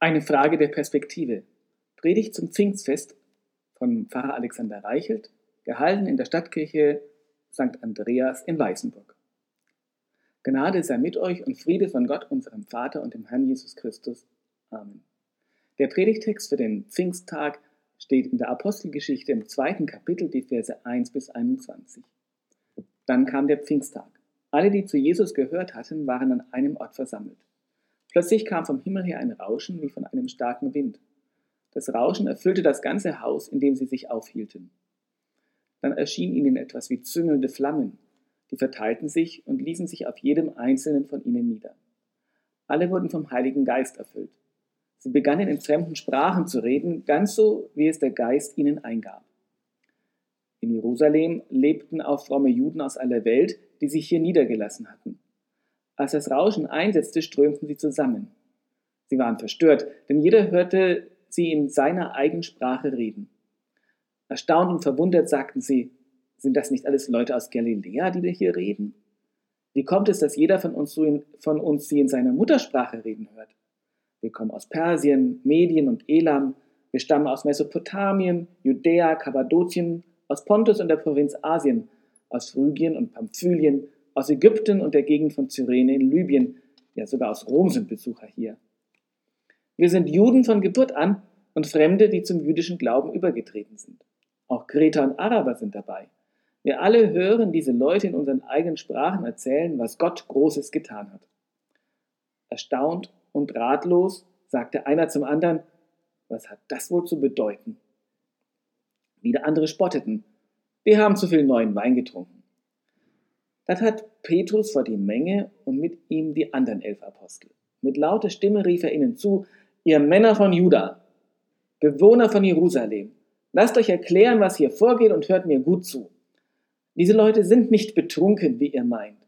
Eine Frage der Perspektive. Predigt zum Pfingstfest von Pfarrer Alexander Reichelt, gehalten in der Stadtkirche St. Andreas in Weißenburg. Gnade sei mit euch und Friede von Gott, unserem Vater und dem Herrn Jesus Christus. Amen. Der Predigtext für den Pfingsttag steht in der Apostelgeschichte im zweiten Kapitel, die Verse 1 bis 21. Dann kam der Pfingsttag. Alle, die zu Jesus gehört hatten, waren an einem Ort versammelt. Plötzlich kam vom Himmel her ein Rauschen wie von einem starken Wind. Das Rauschen erfüllte das ganze Haus, in dem sie sich aufhielten. Dann erschien ihnen etwas wie züngelnde Flammen, die verteilten sich und ließen sich auf jedem einzelnen von ihnen nieder. Alle wurden vom Heiligen Geist erfüllt. Sie begannen in fremden Sprachen zu reden, ganz so, wie es der Geist ihnen eingab. In Jerusalem lebten auch fromme Juden aus aller Welt, die sich hier niedergelassen hatten. Als das Rauschen einsetzte, strömten sie zusammen. Sie waren verstört, denn jeder hörte sie in seiner eigenen Sprache reden. Erstaunt und verwundert sagten sie, sind das nicht alles Leute aus Galiläa, die wir hier reden? Wie kommt es, dass jeder von uns, von uns sie in seiner Muttersprache reden hört? Wir kommen aus Persien, Medien und Elam, wir stammen aus Mesopotamien, Judäa, Kappadokien, aus Pontus und der Provinz Asien, aus Phrygien und Pamphylien, aus Ägypten und der Gegend von Cyrene in Libyen, ja sogar aus Rom sind Besucher hier. Wir sind Juden von Geburt an und Fremde, die zum jüdischen Glauben übergetreten sind. Auch Kreter und Araber sind dabei. Wir alle hören diese Leute in unseren eigenen Sprachen erzählen, was Gott Großes getan hat. Erstaunt und ratlos sagte einer zum anderen, was hat das wohl zu bedeuten? Wieder andere spotteten, wir haben zu viel neuen Wein getrunken. Das hat Petrus vor die Menge und mit ihm die anderen elf Apostel. Mit lauter Stimme rief er ihnen zu, ihr Männer von Juda, Bewohner von Jerusalem, lasst euch erklären, was hier vorgeht und hört mir gut zu. Diese Leute sind nicht betrunken, wie ihr meint.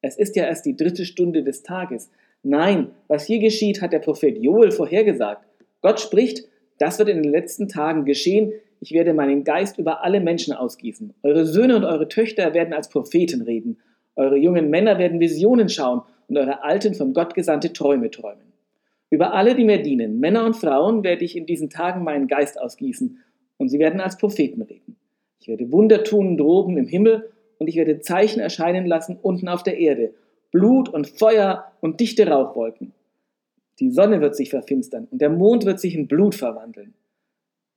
Es ist ja erst die dritte Stunde des Tages. Nein, was hier geschieht, hat der Prophet Joel vorhergesagt. Gott spricht, das wird in den letzten Tagen geschehen. Ich werde meinen Geist über alle Menschen ausgießen. Eure Söhne und eure Töchter werden als Propheten reden eure jungen Männer werden Visionen schauen und eure Alten von Gott gesandte Träume träumen. Über alle, die mir dienen, Männer und Frauen, werde ich in diesen Tagen meinen Geist ausgießen und sie werden als Propheten reden. Ich werde Wunder tun droben im Himmel und ich werde Zeichen erscheinen lassen unten auf der Erde. Blut und Feuer und dichte Rauchwolken. Die Sonne wird sich verfinstern und der Mond wird sich in Blut verwandeln.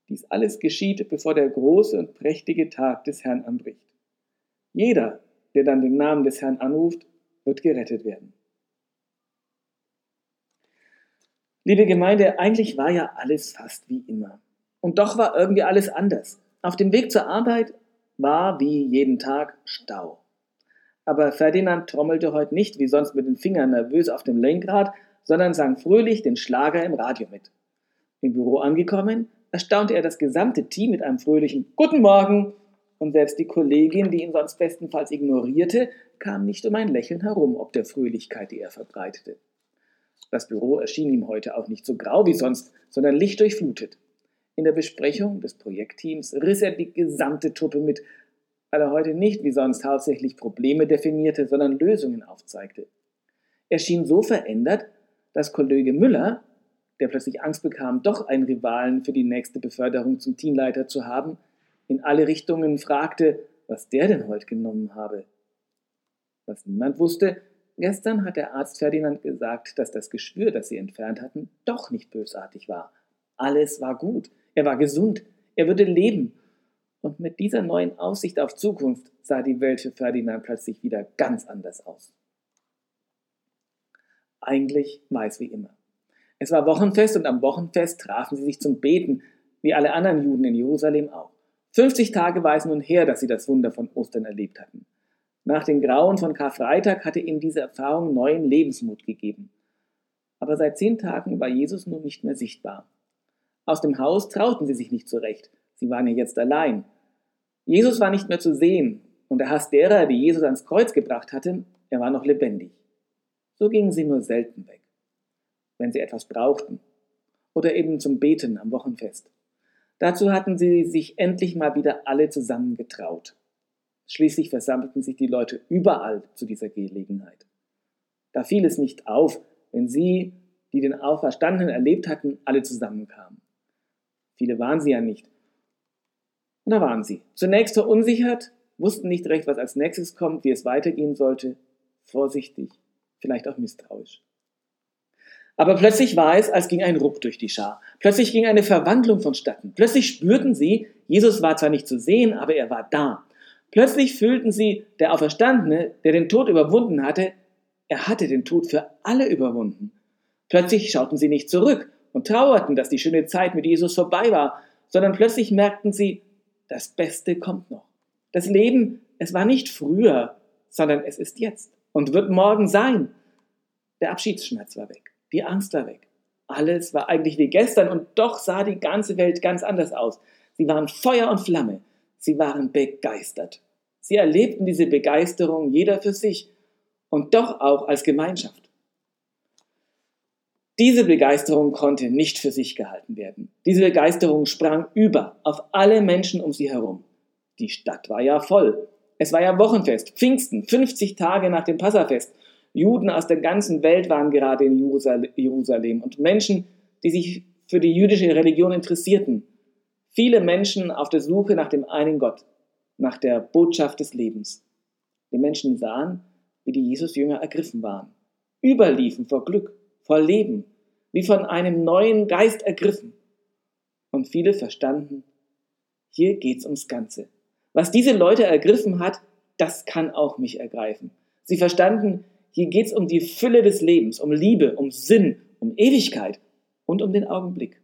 Dies alles geschieht, bevor der große und prächtige Tag des Herrn anbricht. Jeder, der dann den Namen des Herrn anruft, wird gerettet werden. Liebe Gemeinde, eigentlich war ja alles fast wie immer. Und doch war irgendwie alles anders. Auf dem Weg zur Arbeit war wie jeden Tag Stau. Aber Ferdinand trommelte heute nicht wie sonst mit den Fingern nervös auf dem Lenkrad, sondern sang fröhlich den Schlager im Radio mit. Im Büro angekommen, erstaunte er das gesamte Team mit einem fröhlichen Guten Morgen und selbst die Kollegin, die ihn sonst bestenfalls ignorierte, kam nicht um ein Lächeln herum, ob der Fröhlichkeit, die er verbreitete. Das Büro erschien ihm heute auch nicht so grau wie sonst, sondern lichtdurchflutet. In der Besprechung des Projektteams riss er die gesamte Truppe mit, weil er heute nicht wie sonst hauptsächlich Probleme definierte, sondern Lösungen aufzeigte. Er schien so verändert, dass Kollege Müller, der plötzlich Angst bekam, doch einen Rivalen für die nächste Beförderung zum Teamleiter zu haben, in alle Richtungen fragte, was der denn heute genommen habe. Was niemand wusste, gestern hat der Arzt Ferdinand gesagt, dass das Geschwür, das sie entfernt hatten, doch nicht bösartig war. Alles war gut, er war gesund, er würde leben. Und mit dieser neuen Aussicht auf Zukunft sah die Welt für Ferdinand plötzlich wieder ganz anders aus. Eigentlich war es wie immer. Es war Wochenfest und am Wochenfest trafen sie sich zum Beten, wie alle anderen Juden in Jerusalem auch. 50 Tage war es nun her, dass sie das Wunder von Ostern erlebt hatten. Nach den Grauen von Karfreitag hatte ihnen diese Erfahrung neuen Lebensmut gegeben. Aber seit zehn Tagen war Jesus nun nicht mehr sichtbar. Aus dem Haus trauten sie sich nicht zurecht. Sie waren ja jetzt allein. Jesus war nicht mehr zu sehen und der Hass derer, die Jesus ans Kreuz gebracht hatten, er war noch lebendig. So gingen sie nur selten weg, wenn sie etwas brauchten oder eben zum Beten am Wochenfest. Dazu hatten sie sich endlich mal wieder alle zusammengetraut. Schließlich versammelten sich die Leute überall zu dieser Gelegenheit. Da fiel es nicht auf, wenn sie, die den Auferstandenen erlebt hatten, alle zusammenkamen. Viele waren sie ja nicht. Und da waren sie. Zunächst verunsichert, wussten nicht recht, was als nächstes kommt, wie es weitergehen sollte, vorsichtig, vielleicht auch misstrauisch. Aber plötzlich war es, als ging ein Ruck durch die Schar. Plötzlich ging eine Verwandlung vonstatten. Plötzlich spürten sie, Jesus war zwar nicht zu sehen, aber er war da. Plötzlich fühlten sie, der Auferstandene, der den Tod überwunden hatte, er hatte den Tod für alle überwunden. Plötzlich schauten sie nicht zurück und trauerten, dass die schöne Zeit mit Jesus vorbei war, sondern plötzlich merkten sie, das Beste kommt noch. Das Leben, es war nicht früher, sondern es ist jetzt und wird morgen sein. Der Abschiedsschmerz war weg. Die Angst war weg. Alles war eigentlich wie gestern und doch sah die ganze Welt ganz anders aus. Sie waren Feuer und Flamme. Sie waren begeistert. Sie erlebten diese Begeisterung jeder für sich und doch auch als Gemeinschaft. Diese Begeisterung konnte nicht für sich gehalten werden. Diese Begeisterung sprang über auf alle Menschen um sie herum. Die Stadt war ja voll. Es war ja Wochenfest, Pfingsten, 50 Tage nach dem Passafest. Juden aus der ganzen Welt waren gerade in Jerusalem und Menschen, die sich für die jüdische Religion interessierten. Viele Menschen auf der Suche nach dem einen Gott, nach der Botschaft des Lebens. Die Menschen sahen, wie die Jesus-Jünger ergriffen waren, überliefen vor Glück, vor Leben, wie von einem neuen Geist ergriffen. Und viele verstanden, hier geht's ums Ganze. Was diese Leute ergriffen hat, das kann auch mich ergreifen. Sie verstanden, hier geht es um die Fülle des Lebens, um Liebe, um Sinn, um Ewigkeit und um den Augenblick.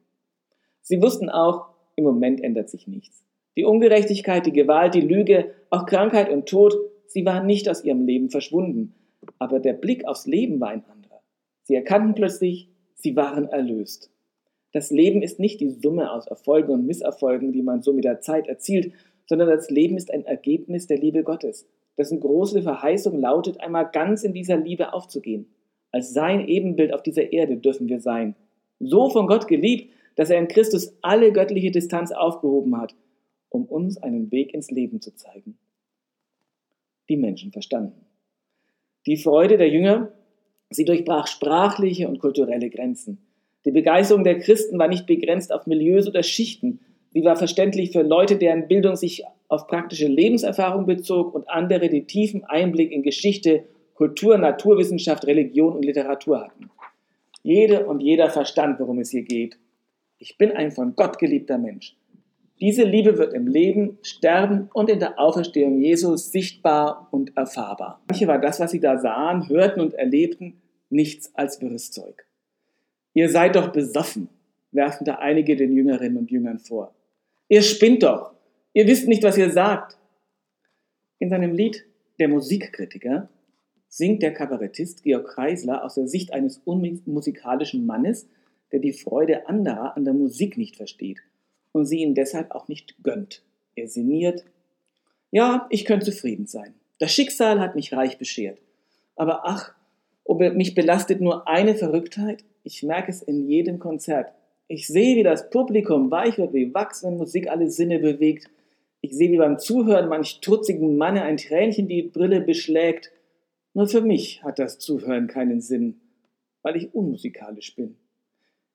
Sie wussten auch, im Moment ändert sich nichts. Die Ungerechtigkeit, die Gewalt, die Lüge, auch Krankheit und Tod, sie waren nicht aus ihrem Leben verschwunden. Aber der Blick aufs Leben war ein anderer. Sie erkannten plötzlich, sie waren erlöst. Das Leben ist nicht die Summe aus Erfolgen und Misserfolgen, die man so mit der Zeit erzielt, sondern das Leben ist ein Ergebnis der Liebe Gottes dessen große Verheißung lautet, einmal ganz in dieser Liebe aufzugehen. Als sein Ebenbild auf dieser Erde dürfen wir sein. So von Gott geliebt, dass er in Christus alle göttliche Distanz aufgehoben hat, um uns einen Weg ins Leben zu zeigen. Die Menschen verstanden. Die Freude der Jünger, sie durchbrach sprachliche und kulturelle Grenzen. Die Begeisterung der Christen war nicht begrenzt auf Milieus oder Schichten, Sie war verständlich für Leute, deren Bildung sich auf praktische Lebenserfahrung bezog und andere, die tiefen Einblick in Geschichte, Kultur, Naturwissenschaft, Religion und Literatur hatten. Jede und jeder verstand, worum es hier geht. Ich bin ein von Gott geliebter Mensch. Diese Liebe wird im Leben, Sterben und in der Auferstehung Jesus sichtbar und erfahrbar. Manche war das, was sie da sahen, hörten und erlebten, nichts als wirres Zeug. Ihr seid doch besoffen, werfen da einige den Jüngerinnen und Jüngern vor. Ihr spinnt doch. Ihr wisst nicht, was ihr sagt. In seinem Lied Der Musikkritiker singt der Kabarettist Georg Kreisler aus der Sicht eines unmusikalischen Mannes, der die Freude anderer an der Musik nicht versteht und sie ihm deshalb auch nicht gönnt. Er sinniert, ja, ich könnte zufrieden sein. Das Schicksal hat mich reich beschert. Aber ach, ob mich belastet nur eine Verrücktheit? Ich merke es in jedem Konzert. Ich sehe, wie das Publikum weich wird wie Wachs, wenn Musik alle Sinne bewegt. Ich sehe, wie beim Zuhören manch trutzigen Manne ein Tränchen die Brille beschlägt. Nur für mich hat das Zuhören keinen Sinn, weil ich unmusikalisch bin.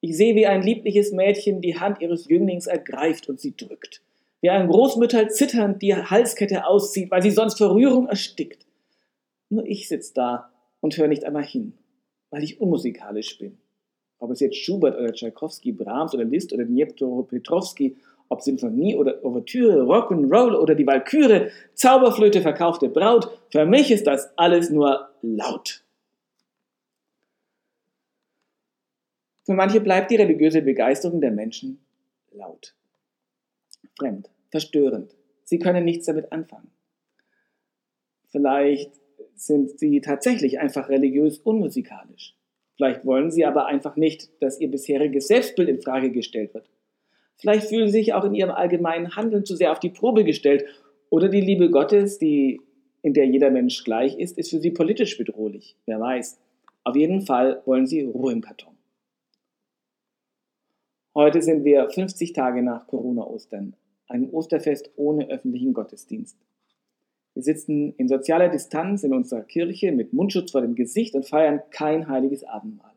Ich sehe, wie ein liebliches Mädchen die Hand ihres Jünglings ergreift und sie drückt. Wie ein Großmütter zitternd die Halskette auszieht, weil sie sonst vor Rührung erstickt. Nur ich sitz da und höre nicht einmal hin, weil ich unmusikalisch bin ob es jetzt Schubert oder Tchaikovsky, Brahms oder Liszt oder Dniepro Petrovsky, ob Sinfonie oder Ouvertüre, Rock'n'Roll oder die Walküre, Zauberflöte, verkaufte Braut, für mich ist das alles nur laut. Für manche bleibt die religiöse Begeisterung der Menschen laut, fremd, verstörend. Sie können nichts damit anfangen. Vielleicht sind sie tatsächlich einfach religiös unmusikalisch. Vielleicht wollen sie aber einfach nicht, dass ihr bisheriges Selbstbild in Frage gestellt wird. Vielleicht fühlen sie sich auch in ihrem allgemeinen Handeln zu sehr auf die Probe gestellt oder die Liebe Gottes, die in der jeder Mensch gleich ist, ist für sie politisch bedrohlich. Wer weiß. Auf jeden Fall wollen sie Ruhe im Karton. Heute sind wir 50 Tage nach Corona-Ostern, einem Osterfest ohne öffentlichen Gottesdienst. Wir sitzen in sozialer Distanz in unserer Kirche mit Mundschutz vor dem Gesicht und feiern kein heiliges Abendmahl.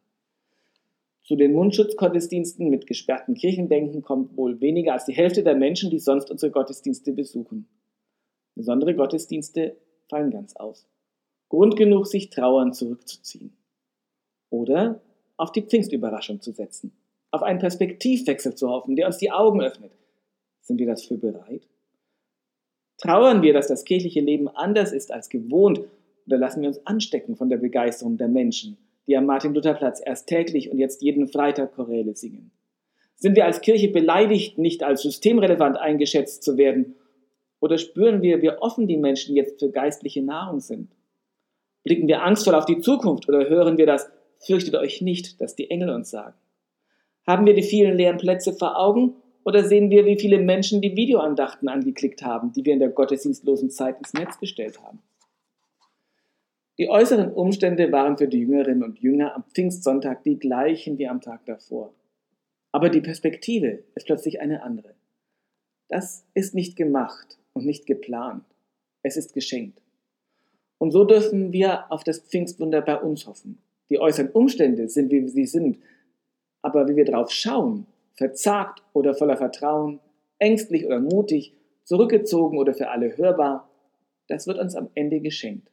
Zu den Mundschutzgottesdiensten mit gesperrten Kirchenbänken kommt wohl weniger als die Hälfte der Menschen, die sonst unsere Gottesdienste besuchen. Besondere Gottesdienste fallen ganz aus. Grund genug, sich trauern zurückzuziehen. Oder auf die Pfingstüberraschung zu setzen, auf einen Perspektivwechsel zu hoffen, der uns die Augen öffnet. Sind wir dafür bereit? Trauern wir, dass das kirchliche Leben anders ist als gewohnt, oder lassen wir uns anstecken von der Begeisterung der Menschen, die am Martin-Luther-Platz erst täglich und jetzt jeden Freitag Choräle singen? Sind wir als Kirche beleidigt, nicht als systemrelevant eingeschätzt zu werden? Oder spüren wir, wie offen die Menschen jetzt für geistliche Nahrung sind? Blicken wir angstvoll auf die Zukunft oder hören wir das, fürchtet euch nicht, dass die Engel uns sagen? Haben wir die vielen leeren Plätze vor Augen oder sehen wir, wie viele Menschen die Videoandachten angeklickt haben, die wir in der gottesdienstlosen Zeit ins Netz gestellt haben? Die äußeren Umstände waren für die Jüngerinnen und Jünger am Pfingstsonntag die gleichen wie am Tag davor. Aber die Perspektive ist plötzlich eine andere. Das ist nicht gemacht und nicht geplant. Es ist geschenkt. Und so dürfen wir auf das Pfingstwunder bei uns hoffen. Die äußeren Umstände sind, wie sie sind, aber wie wir drauf schauen, verzagt oder voller Vertrauen, ängstlich oder mutig, zurückgezogen oder für alle hörbar, das wird uns am Ende geschenkt.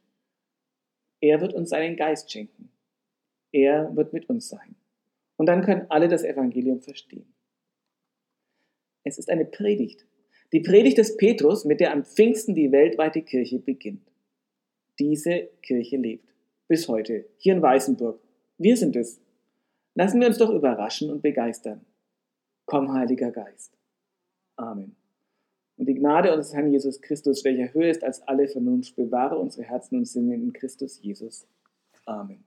Er wird uns seinen Geist schenken. Er wird mit uns sein. Und dann können alle das Evangelium verstehen. Es ist eine Predigt. Die Predigt des Petrus, mit der am Pfingsten die weltweite Kirche beginnt. Diese Kirche lebt. Bis heute. Hier in Weißenburg. Wir sind es. Lassen wir uns doch überraschen und begeistern. Komm, Heiliger Geist. Amen. Und die Gnade unseres Herrn Jesus Christus, welcher höher ist als alle Vernunft, bewahre unsere Herzen und Sinne in Christus Jesus. Amen.